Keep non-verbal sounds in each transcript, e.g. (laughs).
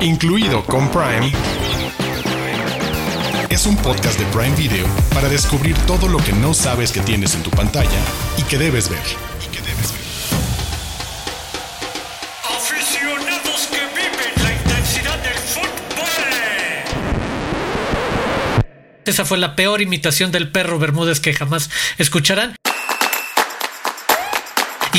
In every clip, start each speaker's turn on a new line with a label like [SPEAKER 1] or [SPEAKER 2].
[SPEAKER 1] incluido con Prime, es un podcast de Prime Video para descubrir todo lo que no sabes que tienes en tu pantalla y que debes ver.
[SPEAKER 2] Aficionados que viven la intensidad del fútbol.
[SPEAKER 3] Esa fue la peor imitación del perro Bermúdez que jamás escucharán.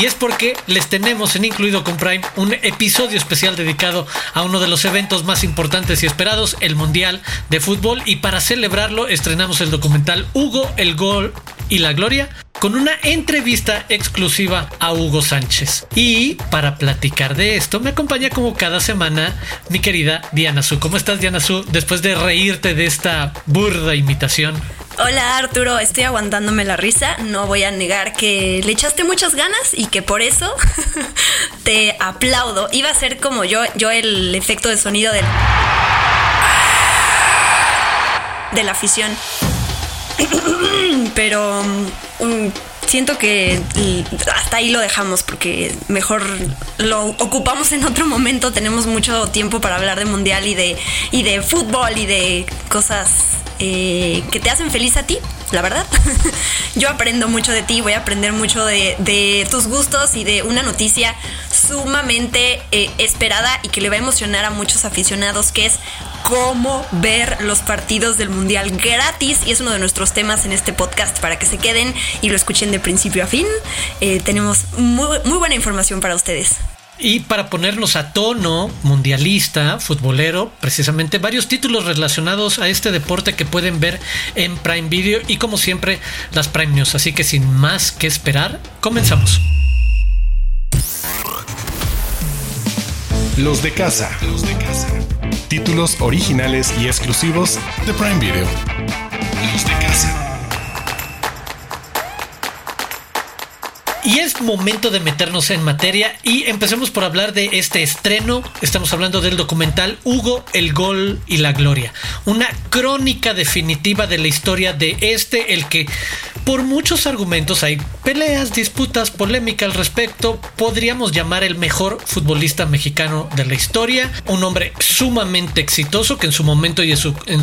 [SPEAKER 3] Y es porque les tenemos en Incluido con Prime un episodio especial dedicado a uno de los eventos más importantes y esperados, el Mundial de Fútbol. Y para celebrarlo estrenamos el documental Hugo, el Gol y la Gloria con una entrevista exclusiva a Hugo Sánchez. Y para platicar de esto me acompaña como cada semana mi querida Diana Su. ¿Cómo estás Diana Su? Después de reírte de esta burda imitación.
[SPEAKER 4] Hola Arturo, estoy aguantándome la risa. No voy a negar que le echaste muchas ganas y que por eso (laughs) te aplaudo. Iba a ser como yo, yo el efecto de sonido del de la afición. (clears throat) Pero mm, siento que hasta ahí lo dejamos porque mejor lo ocupamos en otro momento. Tenemos mucho tiempo para hablar de mundial y de, y de fútbol y de cosas eh, que te hacen feliz a ti, la verdad. (laughs) Yo aprendo mucho de ti, voy a aprender mucho de, tus gustos y de una noticia sumamente eh, esperada y que le va a emocionar a muchos aficionados, que es cómo ver los partidos del Mundial gratis. Y es uno de nuestros temas en este podcast para que se queden y lo escuchen de principio a fin. Eh, tenemos muy, muy buena información para ustedes.
[SPEAKER 3] Y para ponernos a tono mundialista, futbolero, precisamente varios títulos relacionados a este deporte que pueden ver en Prime Video y como siempre las Prime News. Así que sin más que esperar, comenzamos.
[SPEAKER 1] Los de casa. Los de casa. Títulos originales y exclusivos de Prime Video.
[SPEAKER 3] Y es momento de meternos en materia y empecemos por hablar de este estreno. Estamos hablando del documental Hugo, el Gol y la Gloria. Una crónica definitiva de la historia de este, el que por muchos argumentos hay peleas, disputas, polémica al respecto. Podríamos llamar el mejor futbolista mexicano de la historia. Un hombre sumamente exitoso que en su momento y en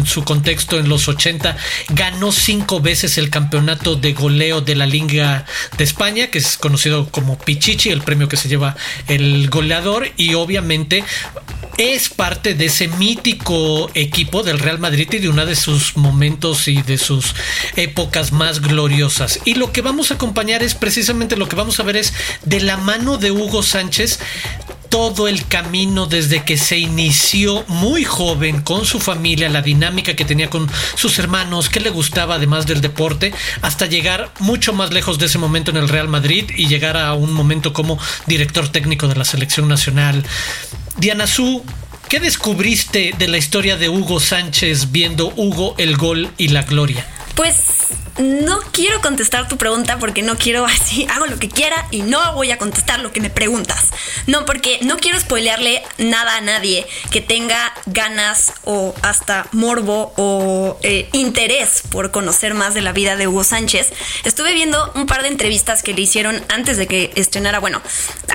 [SPEAKER 3] su, contexto en los 80 ganó cinco veces el campeonato de goleo de la Liga de España, que conocido como Pichichi, el premio que se lleva el goleador y obviamente es parte de ese mítico equipo del Real Madrid y de una de sus momentos y de sus épocas más gloriosas. Y lo que vamos a acompañar es precisamente lo que vamos a ver es de la mano de Hugo Sánchez todo el camino desde que se inició muy joven con su familia, la dinámica que tenía con sus hermanos, que le gustaba además del deporte, hasta llegar mucho más lejos de ese momento en el Real Madrid y llegar a un momento como director técnico de la selección nacional. Diana Su, ¿qué descubriste de la historia de Hugo Sánchez viendo Hugo el gol y la gloria?
[SPEAKER 4] Pues no quiero contestar tu pregunta porque no quiero (laughs) así, hago lo que quiera y no voy a contestar lo que me preguntas. No, porque no quiero spoilearle nada a nadie que tenga ganas o hasta morbo o eh, interés por conocer más de la vida de Hugo Sánchez. Estuve viendo un par de entrevistas que le hicieron antes de que estrenara, bueno,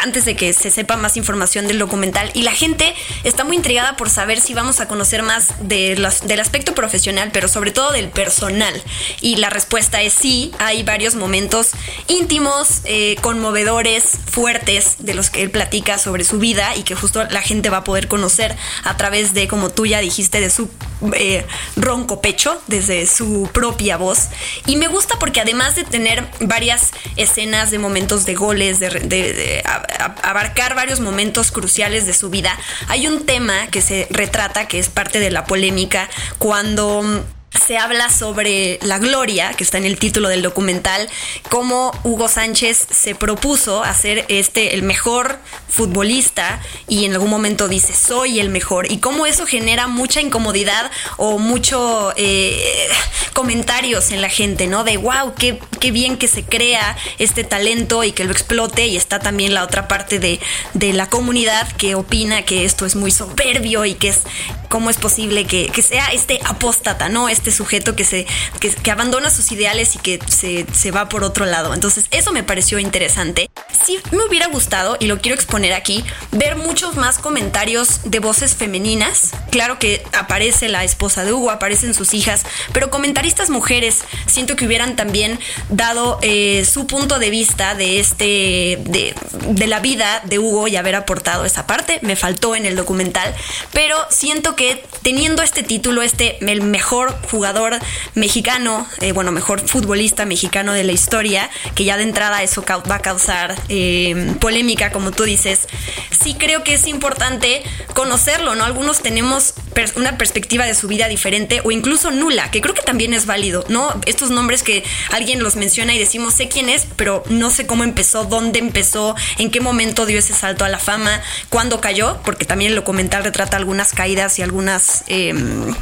[SPEAKER 4] antes de que se sepa más información del documental y la gente está muy intrigada por saber si vamos a conocer más de del aspecto profesional, pero sobre todo del personal. Y la respuesta es sí, hay varios momentos íntimos, eh, conmovedores, fuertes de los que él platica sobre su vida y que justo la gente va a poder conocer a través de, como tú ya dijiste, de su eh, ronco pecho, desde su propia voz. Y me gusta porque además de tener varias escenas de momentos de goles, de abarcar varios momentos cruciales de su vida, hay un tema que se retrata, que es parte de la polémica, cuando se habla sobre la gloria, que está en el título del documental, cómo Hugo Sánchez se propuso hacer este el mejor futbolista y en algún momento dice soy el mejor y cómo eso genera mucha incomodidad o mucho eh, comentarios en la gente, ¿no? De wow, qué, qué, bien que se crea este talento y que lo explote y está también la otra parte de, de la comunidad que opina que esto es muy soberbio y que es cómo es posible que, que sea este apóstata, ¿no? Este sujeto que se que, abandona sus ideales y que se, se, va por otro lado. Entonces, eso me pareció interesante. sí me hubiera gustado, y lo quiero exponer aquí, ver muchos más comentarios de voces femeninas. Claro que aparece la esposa de Hugo, aparecen sus hijas, pero comentaristas mujeres siento que hubieran también dado eh, su punto de vista de este, de, de la vida de Hugo y haber aportado esa parte. Me faltó en el documental, pero siento que teniendo este título, este, el mejor jugador mexicano, eh, bueno, mejor futbolista mexicano de la historia, que ya de entrada eso va a causar eh, polémica, como tú dices, sí creo que es importante conocerlo, ¿no? Algunos tenemos pers- una perspectiva de su vida diferente o incluso nula, que creo que también es válido, ¿no? Estos nombres que alguien los menciona y decimos, sé quién es, pero no sé cómo empezó, dónde empezó, en qué momento dio ese salto a la fama, cuándo cayó, porque también el documental retrata algunas caídas y algunas eh,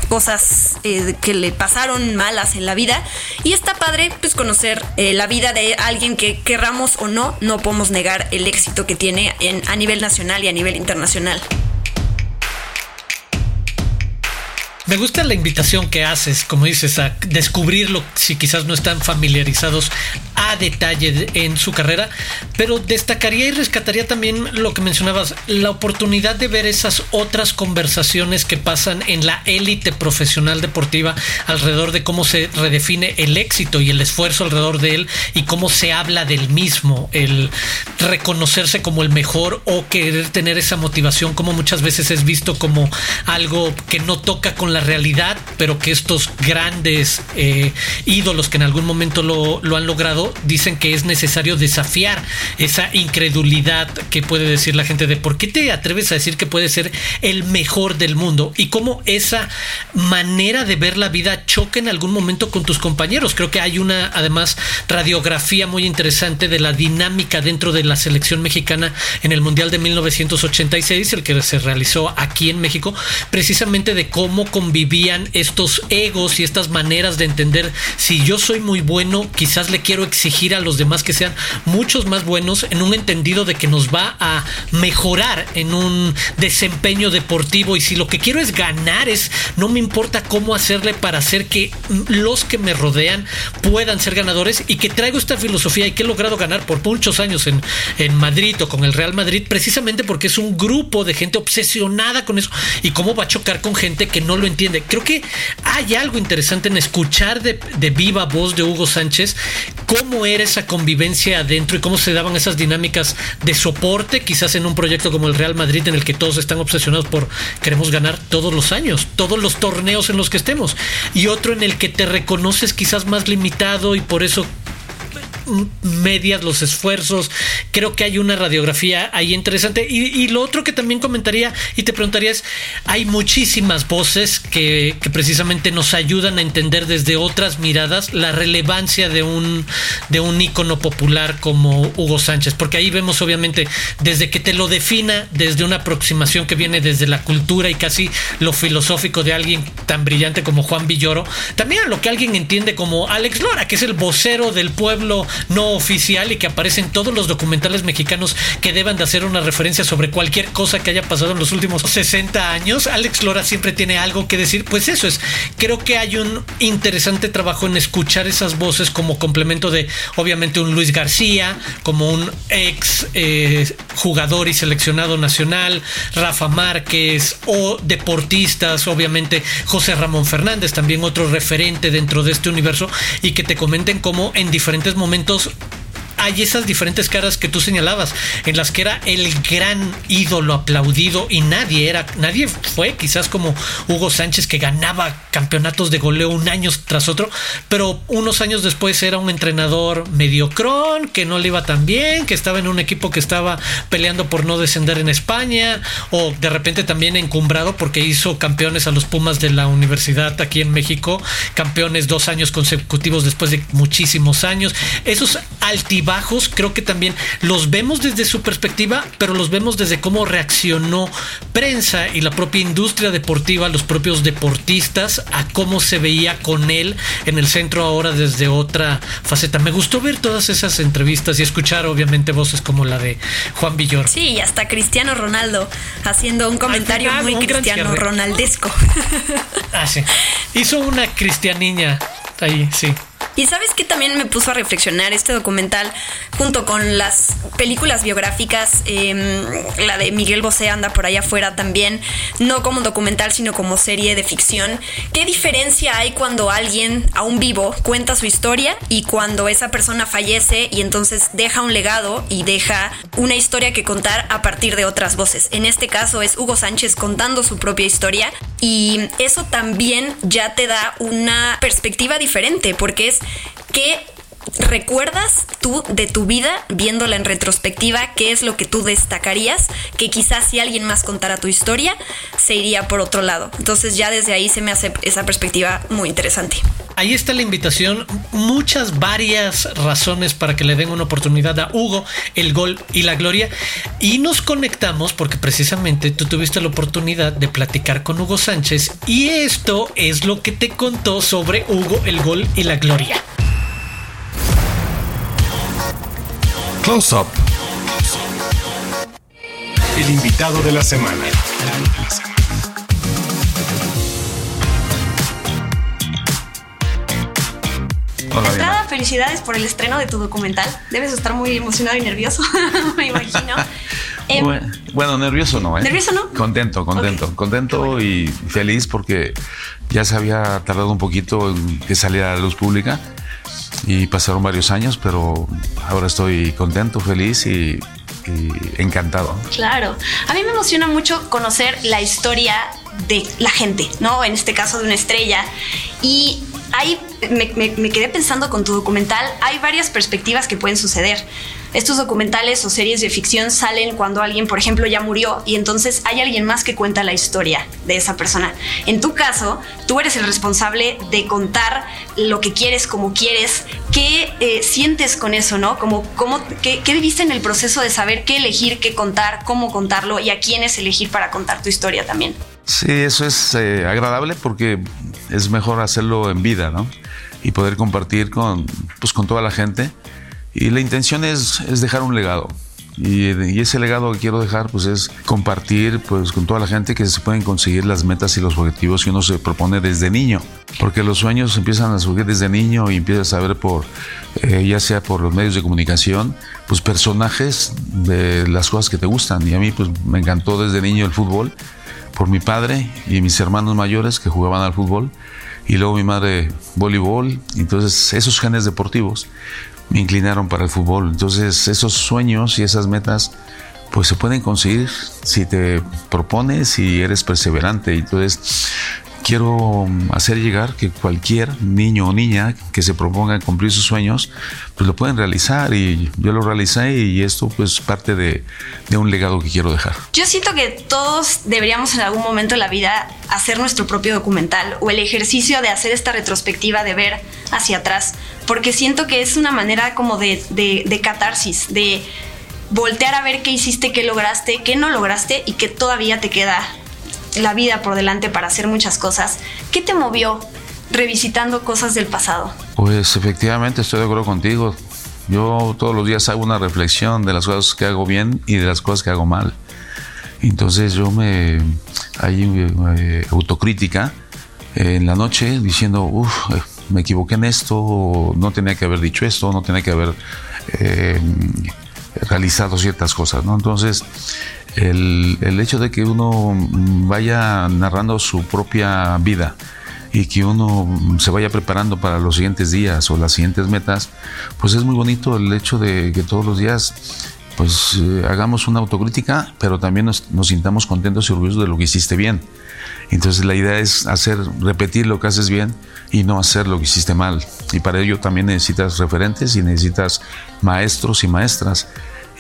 [SPEAKER 4] cosas eh, que le pasaron malas en la vida. Y está padre, pues, conocer eh, la vida de alguien que querramos o no, no podemos negar el éxito que tiene en, a nivel nacional y a nivel internacional.
[SPEAKER 3] Me gusta la invitación que haces, como dices, a descubrirlo si quizás no están familiarizados a detalle de- en su carrera, pero destacaría y rescataría también lo que mencionabas, la oportunidad de ver esas otras conversaciones que pasan en la élite profesional deportiva alrededor de cómo se redefine el éxito y el esfuerzo alrededor de él y cómo se habla del mismo, el reconocerse como el mejor o querer tener esa motivación, como muchas veces es visto como algo que no toca con la realidad, pero que estos grandes eh, ídolos que en algún momento lo, lo han logrado dicen que es necesario desafiar esa incredulidad que puede decir la gente de por qué te atreves a decir que puede ser el mejor del mundo y cómo esa manera de ver la vida choca en algún momento con tus compañeros. Creo que hay una, además, radiografía muy interesante de la dinámica dentro de la selección mexicana en el Mundial de 1986, el que se realizó aquí en México, precisamente de cómo convivían estos egos y estas maneras de entender si yo soy muy bueno, quizás le quiero exigir a los demás que sean muchos más buenos en un entendido de que nos va a mejorar en un desempeño deportivo. Y si lo que quiero es ganar es no me importa cómo hacerle para hacer que los que me rodean puedan ser ganadores. Y que traigo esta filosofía y que he logrado ganar por muchos años en, en Madrid o con el Real Madrid precisamente porque es un grupo de gente obsesionada con eso. Y cómo va a chocar con gente que no lo entiende. Creo que hay algo interesante en escuchar de, de viva voz de Hugo Sánchez cómo era esa convivencia adentro y cómo se daban esas dinámicas de soporte, quizás en un proyecto como el Real Madrid en el que todos están obsesionados por queremos ganar todos los años, todos los torneos en los que estemos, y otro en el que te reconoces quizás más limitado y por eso medias los esfuerzos. Creo que hay una radiografía ahí interesante. Y, y, lo otro que también comentaría y te preguntaría es, hay muchísimas voces que, que, precisamente nos ayudan a entender desde otras miradas la relevancia de un, de un ícono popular como Hugo Sánchez. Porque ahí vemos obviamente desde que te lo defina, desde una aproximación que viene desde la cultura y casi lo filosófico de alguien tan brillante como Juan Villoro, también a lo que alguien entiende como Alex Lora, que es el vocero del pueblo no oficial y que aparece en todos los documentales mexicanos que deban de hacer una referencia sobre cualquier cosa que haya pasado en los últimos 60 años. Alex Lora siempre tiene algo que decir. Pues eso es, creo que hay un interesante trabajo en escuchar esas voces como complemento de, obviamente, un Luis García, como un ex eh, jugador y seleccionado nacional, Rafa Márquez o deportistas, obviamente José Ramón Fernández, también otro referente dentro de este universo y que te comenten cómo en diferentes momentos momentos hay esas diferentes caras que tú señalabas, en las que era el gran ídolo aplaudido y nadie era, nadie fue quizás como Hugo Sánchez que ganaba campeonatos de goleo un año tras otro, pero unos años después era un entrenador mediocrón, que no le iba tan bien, que estaba en un equipo que estaba peleando por no descender en España, o de repente también encumbrado porque hizo campeones a los Pumas de la universidad aquí en México, campeones dos años consecutivos después de muchísimos años. Esos altibajos bajos, creo que también los vemos desde su perspectiva, pero los vemos desde cómo reaccionó prensa y la propia industria deportiva, los propios deportistas, a cómo se veía con él en el centro ahora desde otra faceta. Me gustó ver todas esas entrevistas y escuchar obviamente voces como la de Juan Villor.
[SPEAKER 4] Sí, y hasta Cristiano Ronaldo haciendo un comentario
[SPEAKER 3] final,
[SPEAKER 4] muy
[SPEAKER 3] un
[SPEAKER 4] cristiano ronaldesco.
[SPEAKER 3] Ah, sí. Hizo una cristianiña ahí, sí.
[SPEAKER 4] Y sabes que también me puso a reflexionar este documental junto con las películas biográficas, em, la de Miguel Bosé anda por allá afuera también, no como documental sino como serie de ficción. ¿Qué diferencia hay cuando alguien aún vivo cuenta su historia y cuando esa persona fallece y entonces deja un legado y deja una historia que contar a partir de otras voces? En este caso es Hugo Sánchez contando su propia historia y eso también ya te da una perspectiva diferente porque es que recuerdas tú de tu vida viéndola en retrospectiva qué es lo que tú destacarías que quizás si alguien más contara tu historia se iría por otro lado entonces ya desde ahí se me hace esa perspectiva muy interesante
[SPEAKER 3] Ahí está la invitación, muchas varias razones para que le den una oportunidad a Hugo, el gol y la gloria. Y nos conectamos porque precisamente tú tuviste la oportunidad de platicar con Hugo Sánchez y esto es lo que te contó sobre Hugo, el gol y la gloria.
[SPEAKER 1] Close Up. El invitado de la semana.
[SPEAKER 5] Hola,
[SPEAKER 6] De entrada, felicidades por el estreno de tu documental. Debes estar muy emocionado y nervioso, (laughs) me imagino. (laughs) Em,
[SPEAKER 5] Bueno, bueno, nervioso no, ¿eh?
[SPEAKER 6] ¿Nervioso no?
[SPEAKER 5] Contento, contento, contento y feliz porque ya se había tardado un poquito en que saliera a la luz pública y pasaron varios años, pero ahora estoy contento, feliz y, y encantado.
[SPEAKER 6] Claro. A mí me emociona mucho conocer la historia de la gente, ¿no? En este caso de una estrella. Y ahí me, me- me quedé pensando con tu documental, hay varias perspectivas que pueden suceder. Estos documentales o series de ficción salen cuando alguien, por ejemplo, ya murió y entonces hay alguien más que cuenta la historia de esa persona. En tu caso, tú eres el responsable de contar lo que quieres, como quieres. ¿Qué eh, sientes con eso, no? Como, cómo, qué, ¿Qué viviste en el proceso de saber qué elegir, qué contar, cómo contarlo y a quiénes elegir para contar tu historia también?
[SPEAKER 5] Sí, eso es eh, agradable porque es mejor hacerlo en vida, ¿no? Y poder compartir con, pues, con toda la gente. Y la intención es, es dejar un legado. Y, ese legado que quiero dejar pues es compartir pues con toda la gente que se pueden conseguir las metas y los objetivos que uno se propone desde niño. Porque los sueños empiezan a surgir desde niño y empiezas a ver por, eh, ya sea por los medios de comunicación, pues personajes de las cosas que te gustan. Y a mí pues me encantó desde niño el fútbol por mi padre y mis hermanos mayores que jugaban al fútbol y luego mi madre voleibol. Entonces esos genes deportivos me inclinaron para el fútbol. Entonces esos sueños y esas metas pues se pueden conseguir si te propones y eres perseverante. Entonces quiero hacer llegar que cualquier niño o niña que se proponga cumplir sus sueños, pues lo pueden realizar y yo lo realicé y esto pues parte de, un legado que quiero dejar.
[SPEAKER 6] Yo siento que todos deberíamos en algún momento de la vida hacer nuestro propio documental o el ejercicio de hacer esta retrospectiva de ver hacia atrás, porque siento que es una manera como de, de, de catarsis, de voltear a ver qué hiciste, qué lograste, qué no lograste y que todavía te queda la vida por delante para hacer muchas cosas. ¿Qué te movió revisitando cosas del pasado?
[SPEAKER 5] Pues efectivamente estoy de acuerdo contigo. Yo todos los días hago una reflexión de las cosas que hago bien y de las cosas que hago mal. Entonces yo me hay eh, autocrítica eh, en la noche diciendo, uff, me equivoqué en esto, no tenía que haber dicho esto, no tenía que haber eh, realizado ciertas cosas, ¿no? Entonces el, el hecho de que uno vaya narrando su propia vida y que uno se vaya preparando para los siguientes días o las siguientes metas, pues es muy bonito el hecho de que todos los días pues eh, hagamos una autocrítica, pero también nos, nos sintamos contentos y orgullosos de lo que hiciste bien. Entonces la idea es hacer, repetir lo que haces bien y no hacer lo que hiciste mal. Y para ello también necesitas referentes y necesitas maestros y maestras.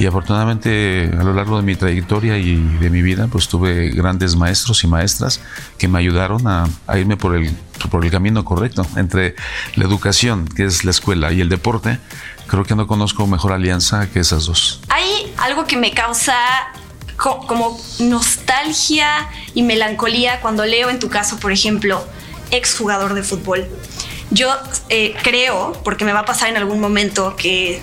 [SPEAKER 5] Y afortunadamente a lo largo de mi trayectoria y de mi vida, pues tuve grandes maestros y maestras que me ayudaron a, irme por el, por el camino correcto. Entre la educación, que es la escuela, y el deporte, creo que no conozco mejor alianza que esas dos.
[SPEAKER 6] Hay algo que me causa co- como nostalgia y melancolía cuando leo en tu caso, por ejemplo, exjugador de fútbol. Yo eh, creo, porque me va a pasar en algún momento que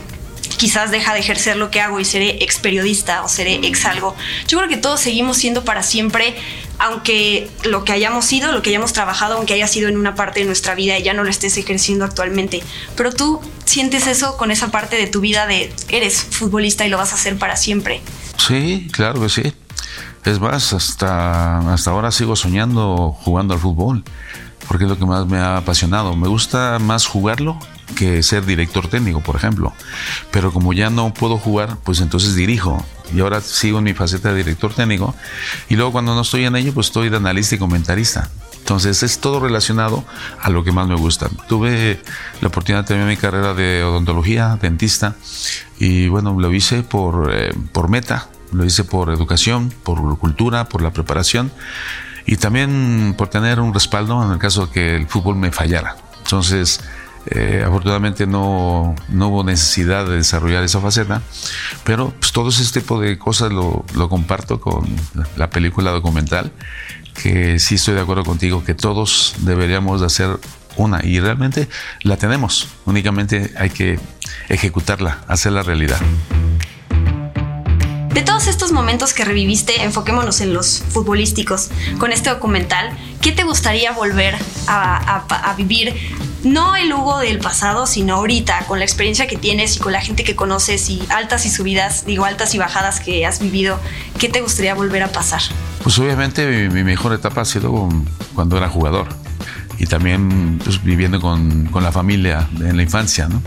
[SPEAKER 6] quizás deja de ejercer lo que hago y seré ex periodista o seré ex algo. Yo creo que todos seguimos siendo para siempre, aunque lo que hayamos sido, lo que hayamos trabajado, aunque haya sido en una parte de nuestra vida y ya no lo estés ejerciendo actualmente. Pero tú sientes eso con esa parte de tu vida de eres futbolista y lo vas a hacer para siempre.
[SPEAKER 5] Sí, claro que sí. Es más, hasta, hasta ahora sigo soñando jugando al fútbol, porque es lo que más me ha apasionado. Me gusta más jugarlo que ser director técnico, por ejemplo. Pero como ya no puedo jugar, pues entonces dirijo. Y ahora sigo en mi faceta de director técnico. Y luego cuando no estoy en ello, pues estoy de analista y comentarista. Entonces es todo relacionado a lo que más me gusta. Tuve la oportunidad de terminar mi carrera de odontología, dentista, y bueno, lo hice por, eh, por meta, lo hice por educación, por cultura, por la preparación y también por tener un respaldo en el caso de que el fútbol me fallara. Entonces, eh, afortunadamente no, no, hubo necesidad de desarrollar esa faceta, pero pues, todo ese tipo de cosas lo, lo comparto con la película documental, que sí estoy de acuerdo contigo que todos deberíamos de hacer una y realmente la tenemos, únicamente hay que ejecutarla, hacerla realidad.
[SPEAKER 6] De todos estos momentos que reviviste, enfoquémonos en los futbolísticos. Con este documental, ¿qué te gustaría volver a, vivir? No el Hugo del pasado, sino ahorita, con la experiencia que tienes y con la gente que conoces y altas y subidas, digo altas y bajadas que has vivido, ¿qué te gustaría volver a pasar?
[SPEAKER 5] Pues obviamente mi, mejor etapa ha sido cuando era jugador y también pues, viviendo con, con, la familia en la infancia, ¿no?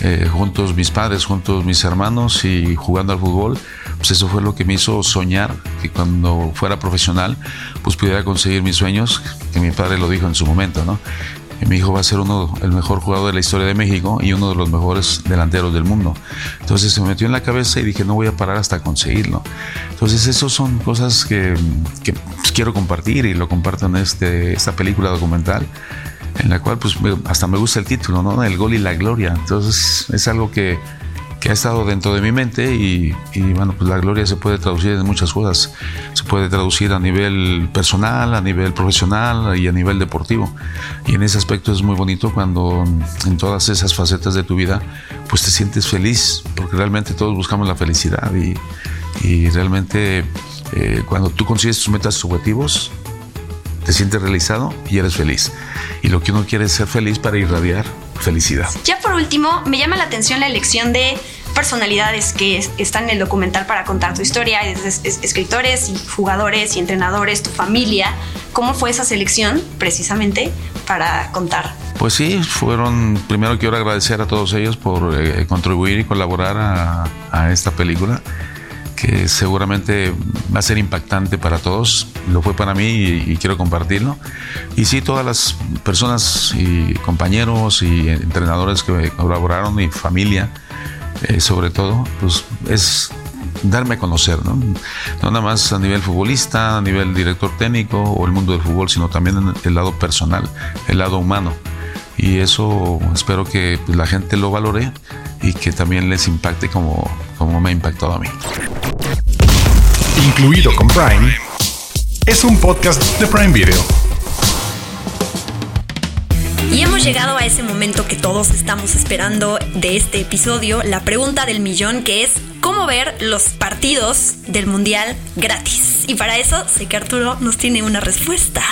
[SPEAKER 5] Eh, juntos mis padres, juntos mis hermanos y jugando al fútbol, pues eso fue lo que me hizo soñar que cuando fuera profesional, pues pudiera conseguir mis sueños, que mi padre lo dijo en su momento, ¿no? Que mi hijo va a ser uno, el mejor jugador de la historia de México y uno de los mejores delanteros del mundo. Entonces se me metió en la cabeza y dije, no voy a parar hasta conseguirlo. Entonces, esas son cosas que, que pues, quiero compartir y lo comparto en este, esta película documental en la cual pues hasta me gusta el título, ¿no? El gol y la gloria. Entonces es algo que, que ha estado dentro de mi mente y, y, bueno, pues la gloria se puede traducir en muchas cosas. Se puede traducir a nivel personal, a nivel profesional y a nivel deportivo. Y en ese aspecto es muy bonito cuando en todas esas facetas de tu vida pues te sientes feliz, porque realmente todos buscamos la felicidad y, y realmente eh, cuando tú consigues tus metas, tus objetivos, te sientes realizado y eres feliz. Y lo que uno quiere es ser feliz para irradiar felicidad.
[SPEAKER 6] Ya por último, me llama la atención la elección de personalidades que es, están en el documental para contar tu historia, es, es, escritores y jugadores y entrenadores, tu familia. ¿Cómo fue esa selección precisamente para contar?
[SPEAKER 5] Pues sí, fueron, primero quiero agradecer a todos ellos por eh, contribuir y colaborar a, a esta película que seguramente va a ser impactante para todos. Lo fue para mí y, y, quiero compartirlo. Y sí, todas las personas y compañeros y entrenadores que colaboraron y familia, eh, sobre todo, pues es darme a conocer, ¿no? no nada más a nivel futbolista, a nivel director técnico o el mundo del fútbol, sino también el lado personal, el lado humano. Y eso espero que la gente lo valore y que también les impacte como, como me ha impactado a mí
[SPEAKER 1] incluido con Prime, es un podcast de Prime Video.
[SPEAKER 4] Y hemos llegado a ese momento que todos estamos esperando de este episodio, la pregunta del millón que es cómo ver los partidos del Mundial gratis. Y para eso sé que Arturo nos tiene una respuesta.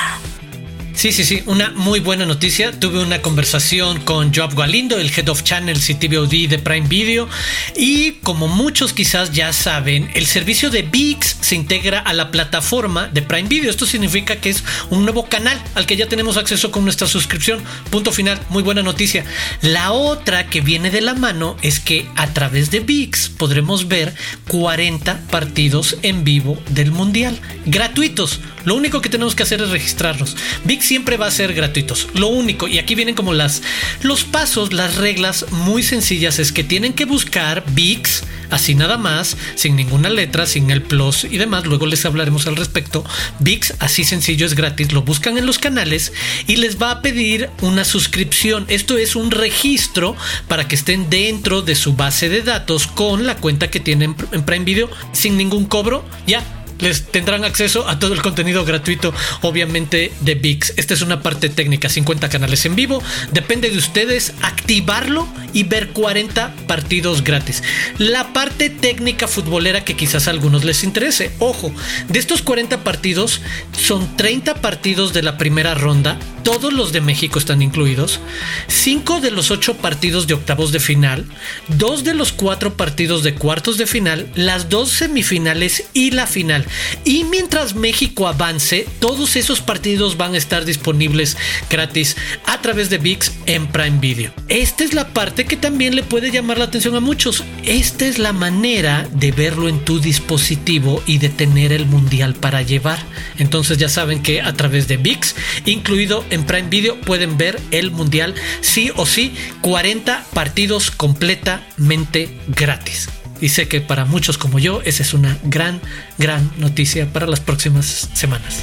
[SPEAKER 3] Sí, sí, sí, una muy buena noticia. Tuve una conversación con Joab Galindo, el Head of Channels y TVOD de Prime Video. Y como muchos quizás ya saben, el servicio de VIX se integra a la plataforma de Prime Video. Esto significa que es un nuevo canal al que ya tenemos acceso con nuestra suscripción. Punto final, muy buena noticia. La otra que viene de la mano es que a través de VIX podremos ver 40 partidos en vivo del Mundial, gratuitos. Lo único que tenemos que hacer es registrarnos. VIX siempre va a ser gratuitos. Lo único, y aquí vienen como las los pasos, las reglas muy sencillas es que tienen que buscar VIX, así nada más, sin ninguna letra, sin el plus y demás. Luego les hablaremos al respecto. VIX, así sencillo, es gratis. Lo buscan en los canales y les va a pedir una suscripción. Esto es un registro para que estén dentro de su base de datos con la cuenta que tienen en Prime Video sin ningún cobro. Ya les tendrán acceso a todo el contenido gratuito, obviamente de VIX. Esta es una parte técnica, 50 canales en vivo. Depende de ustedes activarlo y ver 40 partidos gratis. La parte técnica futbolera que quizás a algunos les interese. Ojo, de estos 40 partidos son 30 partidos de la primera ronda, todos los de México están incluidos, 5 de los 8 partidos de octavos de final, 2 de los 4 partidos de cuartos de final, las dos semifinales y la final. Y mientras México avance, todos esos partidos van a estar disponibles gratis a través de VIX en Prime Video. Esta es la parte que también le puede llamar la atención a muchos. Esta es la manera de verlo en tu dispositivo y de tener el mundial para llevar. Entonces ya saben que a través de VIX, incluido en Prime Video, pueden ver el mundial sí o sí, 40 partidos completamente gratis. Y sé que para muchos como yo, esa es una gran, gran noticia para las próximas semanas.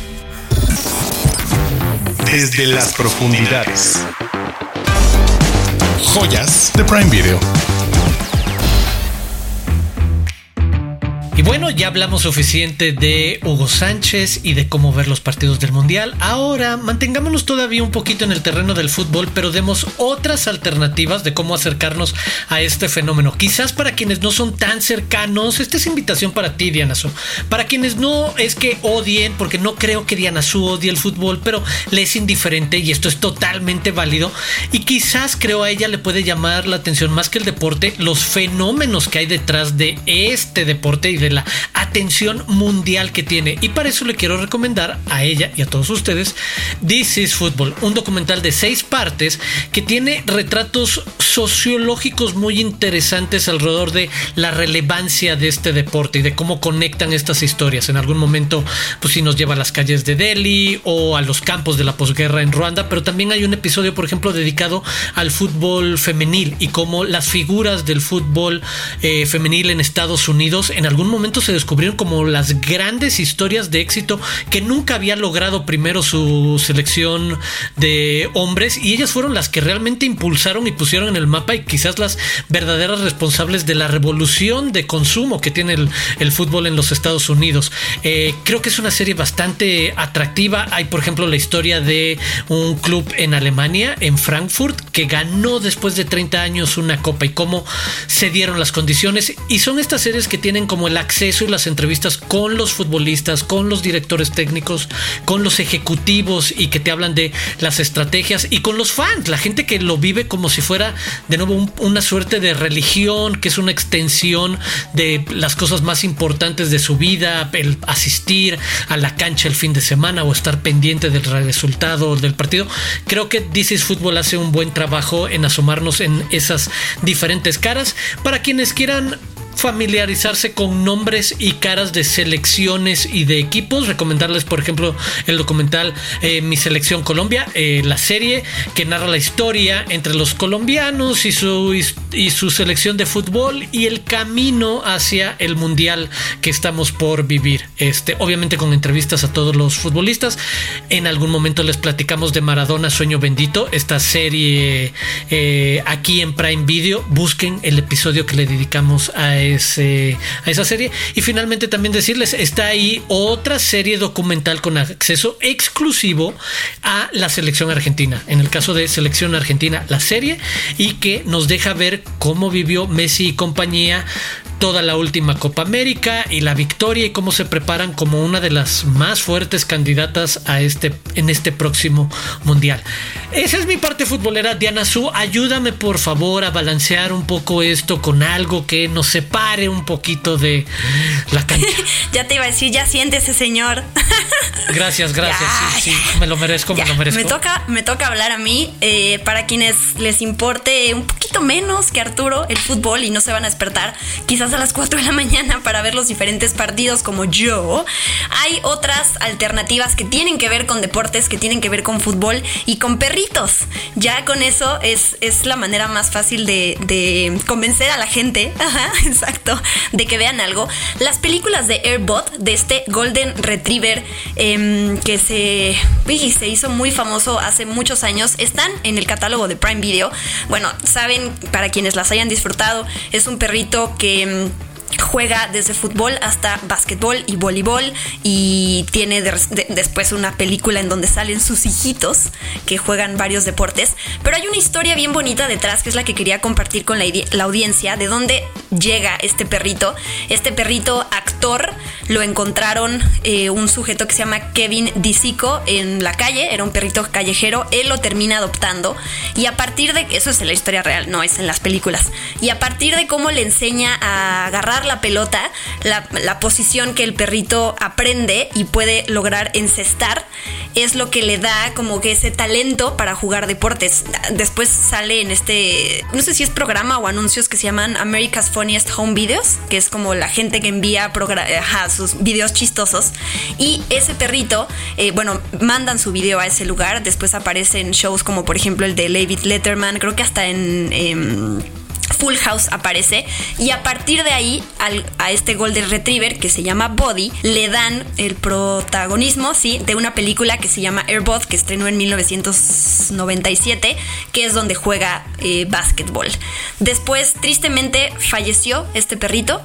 [SPEAKER 1] Desde las profundidades. Joyas de Prime Video.
[SPEAKER 3] Y bueno, ya hablamos suficiente de Hugo Sánchez y de cómo ver los partidos del Mundial. Ahora mantengámonos todavía un poquito en el terreno del fútbol, pero demos otras alternativas de cómo acercarnos a este fenómeno. Quizás para quienes no son tan cercanos, esta es invitación para ti, Diana Su. Para quienes no es que odien, porque no creo que Diana Su odie el fútbol, pero le es indiferente y esto es totalmente válido. Y quizás creo a ella le puede llamar la atención más que el deporte, los fenómenos que hay detrás de este deporte y de la atención mundial que tiene. Y para eso le quiero recomendar a ella y a todos ustedes This is Football, un documental de seis partes que tiene retratos sociológicos muy interesantes alrededor de la relevancia de este deporte y de cómo conectan estas historias. En algún momento, pues sí nos lleva a las calles de Delhi o a los campos de la posguerra en Ruanda, pero también hay un episodio, por ejemplo, dedicado al fútbol femenil y cómo las figuras del fútbol eh, femenil en Estados Unidos en algún momento se descubrieron como las grandes historias de éxito que nunca había logrado primero su selección de hombres y ellas fueron las que realmente impulsaron y pusieron en el mapa y quizás las verdaderas responsables de la revolución de consumo que tiene el, el fútbol en los Estados Unidos. Eh, creo que es una serie bastante atractiva. Hay, por ejemplo, la historia de un club en Alemania, en Frankfurt, que ganó después de 30 años una copa y cómo se dieron las condiciones. Y son estas series que tienen como el acceso y las entrevistas con los futbolistas, con los directores técnicos, con los ejecutivos y que te hablan de las estrategias y con los fans, la gente que lo vive como si fuera de nuevo un- una suerte de religión, que es una extensión de las cosas más importantes de su vida, el asistir a la cancha el fin de semana o estar pendiente del resultado del partido. Creo que This is Football hace un buen trabajo en asomarnos en esas diferentes caras para quienes quieran familiarizarse con nombres y caras de selecciones y de equipos. Recomendarles, por ejemplo, el documental eh, Mi Selección Colombia, eh, la serie que narra la historia entre los colombianos y su, y su selección de fútbol y el camino hacia el mundial que estamos por vivir. Este, obviamente con entrevistas a todos los futbolistas. En algún momento les platicamos de Maradona Sueño Bendito, esta serie eh, aquí en Prime Video. Busquen el episodio que le dedicamos a, a esa serie. Y finalmente también decirles, está ahí otra serie documental con acceso exclusivo a la selección argentina. En el caso de Selección Argentina, la serie, y que nos deja ver cómo vivió Messi y compañía toda la última Copa América y la victoria y cómo se preparan como una de las más fuertes candidatas a este en este próximo mundial. Esa es mi parte futbolera, Diana Su. Ayúdame por favor a balancear un poco esto con algo que nos separe un poquito de la cancha. (laughs)
[SPEAKER 4] Ya te iba a decir, ya siéntese, señor. (laughs)
[SPEAKER 3] Gracias, gracias.
[SPEAKER 4] Ya,
[SPEAKER 3] sí, sí,
[SPEAKER 4] ya.
[SPEAKER 3] me lo merezco,
[SPEAKER 4] Ya,
[SPEAKER 3] me lo merezco.
[SPEAKER 4] Me toca, me toca hablar a mí. eh, para quienes les importe un poquito menos que Arturo el fútbol y no se van a despertar quizás a las 4 de la mañana para ver los diferentes partidos como yo, hay otras alternativas que tienen que ver con deportes, que tienen que ver con fútbol y con perritos. Ya con eso es, es la manera más fácil de, convencer a la gente, (laughs) ajá, exacto, de que vean algo. Las películas de Airbot, de este Golden Retriever em, que se, uy, se hizo muy famoso hace muchos años, están en el catálogo de Prime Video. Bueno, saben, para quienes las hayan disfrutado, es un perrito que... um, juega desde fútbol hasta básquetbol y voleibol y tiene de- de- después una película en donde salen sus hijitos que juegan varios deportes. Pero hay una historia bien bonita detrás que es la que quería compartir con la, la audiencia de dónde llega este perrito. Este perrito actor lo encontraron eh, un sujeto que se llama Kevin Disico en la calle, era un perrito callejero, él lo termina adoptando y a partir de eso es en la historia real, no es en las películas. Y a partir de cómo le enseña a agarrar la pelota, la, posición que el perrito aprende y puede lograr encestar, es lo que le da como que ese talento para jugar deportes. Después sale en este, no sé si es programa o anuncios que se llaman America's Funniest Home Videos, que es como la gente que envía sus videos chistosos. Y ese perrito, eh, bueno, mandan su video a ese lugar, después aparece en shows como por ejemplo el de David Letterman, creo que hasta en... em, Full House aparece y a partir de ahí al- a este Golden Retriever que se llama Body le dan el protagonismo sí de una película que se llama Airbot que estrenó en 1997 que es donde juega eh, después tristemente falleció este perrito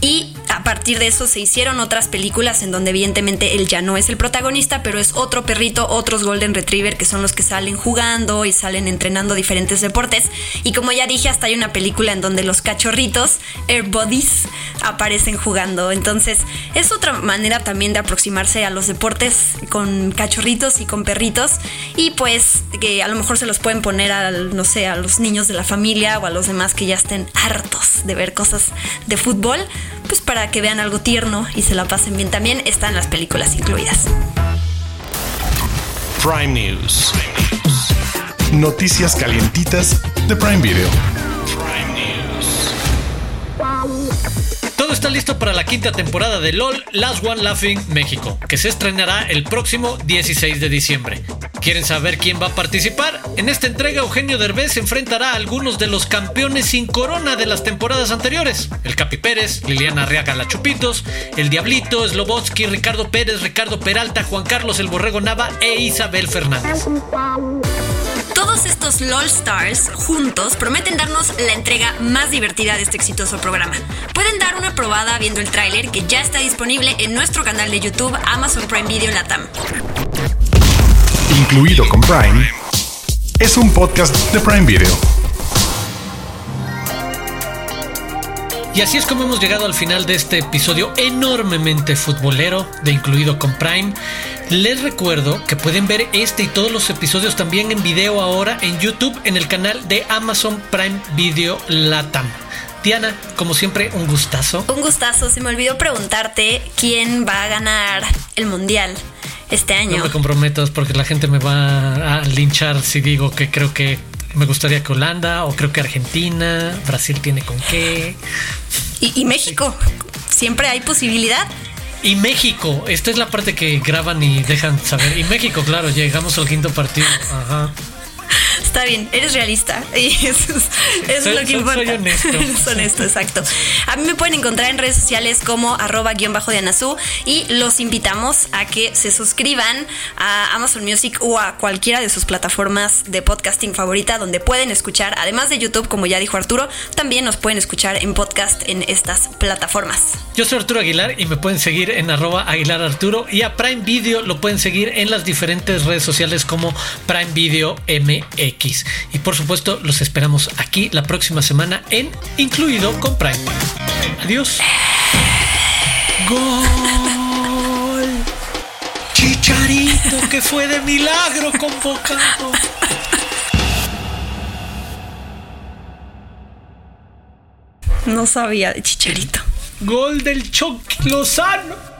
[SPEAKER 4] y a partir de eso se hicieron otras películas en donde evidentemente él ya no es el protagonista pero es otro perrito otros Golden Retriever que son los que salen jugando y salen entrenando diferentes deportes. Y como ya dije hasta hay una película en donde los cachorritos, Air Bodies, aparecen jugando. Entonces es otra manera también de aproximarse a los deportes con cachorritos y con perritos. Y pues que a lo mejor se los pueden poner al, no sé, a los niños de la familia o a los demás que ya estén hartos de ver cosas de fútbol. Pues para que vean algo tierno y se la pasen bien. También están las películas incluidas.
[SPEAKER 1] Prime News. Noticias calientitas de Prime Video.
[SPEAKER 3] Está listo para la quinta temporada de LOL Last One Laughing México, que se estrenará el próximo 16 de diciembre. ¿Quieren saber quién va a participar? En esta entrega Eugenio Derbez enfrentará a algunos de los campeones sin corona de las temporadas anteriores. El Capi Pérez, Liliana Arriaga La Chupitos, El Diablito, Slobotsky, Ricardo Pérez, Ricardo Peralta, Juan Carlos El Borrego Nava e Isabel Fernández.
[SPEAKER 4] Todos estos LOL Stars juntos prometen darnos la entrega más divertida de este exitoso programa. Pueden dar una probada viendo el tráiler que ya está disponible en nuestro canal de YouTube Amazon Prime Video Latam.
[SPEAKER 1] Incluido con Prime. Es un podcast de Prime Video.
[SPEAKER 3] Y así es como hemos llegado al final de este episodio enormemente futbolero de Incluido con Prime. Les recuerdo que pueden ver este y todos los episodios también en video ahora en YouTube en el canal de Amazon Prime Video Latam. Diana, como siempre, un gustazo.
[SPEAKER 4] Un gustazo, se me olvidó preguntarte quién va a ganar el mundial este
[SPEAKER 3] No
[SPEAKER 4] año.
[SPEAKER 3] me comprometas porque la gente me va a linchar si digo que creo que me gustaría que Holanda o creo que Argentina, Brasil tiene con qué.
[SPEAKER 4] Y, y México, siempre hay posibilidad.
[SPEAKER 3] Y México, esta es la parte que graban y dejan saber. Y México, claro, llegamos al quinto partido. Ajá.
[SPEAKER 4] Está bien, eres realista. (laughs) Y eso es, eso
[SPEAKER 3] Soy-
[SPEAKER 4] es lo que importa.
[SPEAKER 3] soy honesto. (laughs)
[SPEAKER 4] Eres honesto, exacto. A mí me pueden encontrar en redes sociales como arroba guion bajo de Anazú y los invitamos a que se suscriban a Amazon Music o a cualquiera de sus plataformas de podcasting favorita donde pueden escuchar, además de YouTube, como ya dijo Arturo, también nos pueden escuchar en podcast en estas plataformas.
[SPEAKER 3] Yo soy Arturo Aguilar y me pueden seguir en arroba Aguilar Arturo y a Prime Video lo pueden seguir en las diferentes redes sociales como Prime Video MX. Y por supuesto los esperamos aquí la próxima semana en Incluido con Prime. Adiós. Gol. Chicharito que fue de milagro convocado.
[SPEAKER 4] No sabía de Chicharito.
[SPEAKER 3] Gol del Chucky Lozano.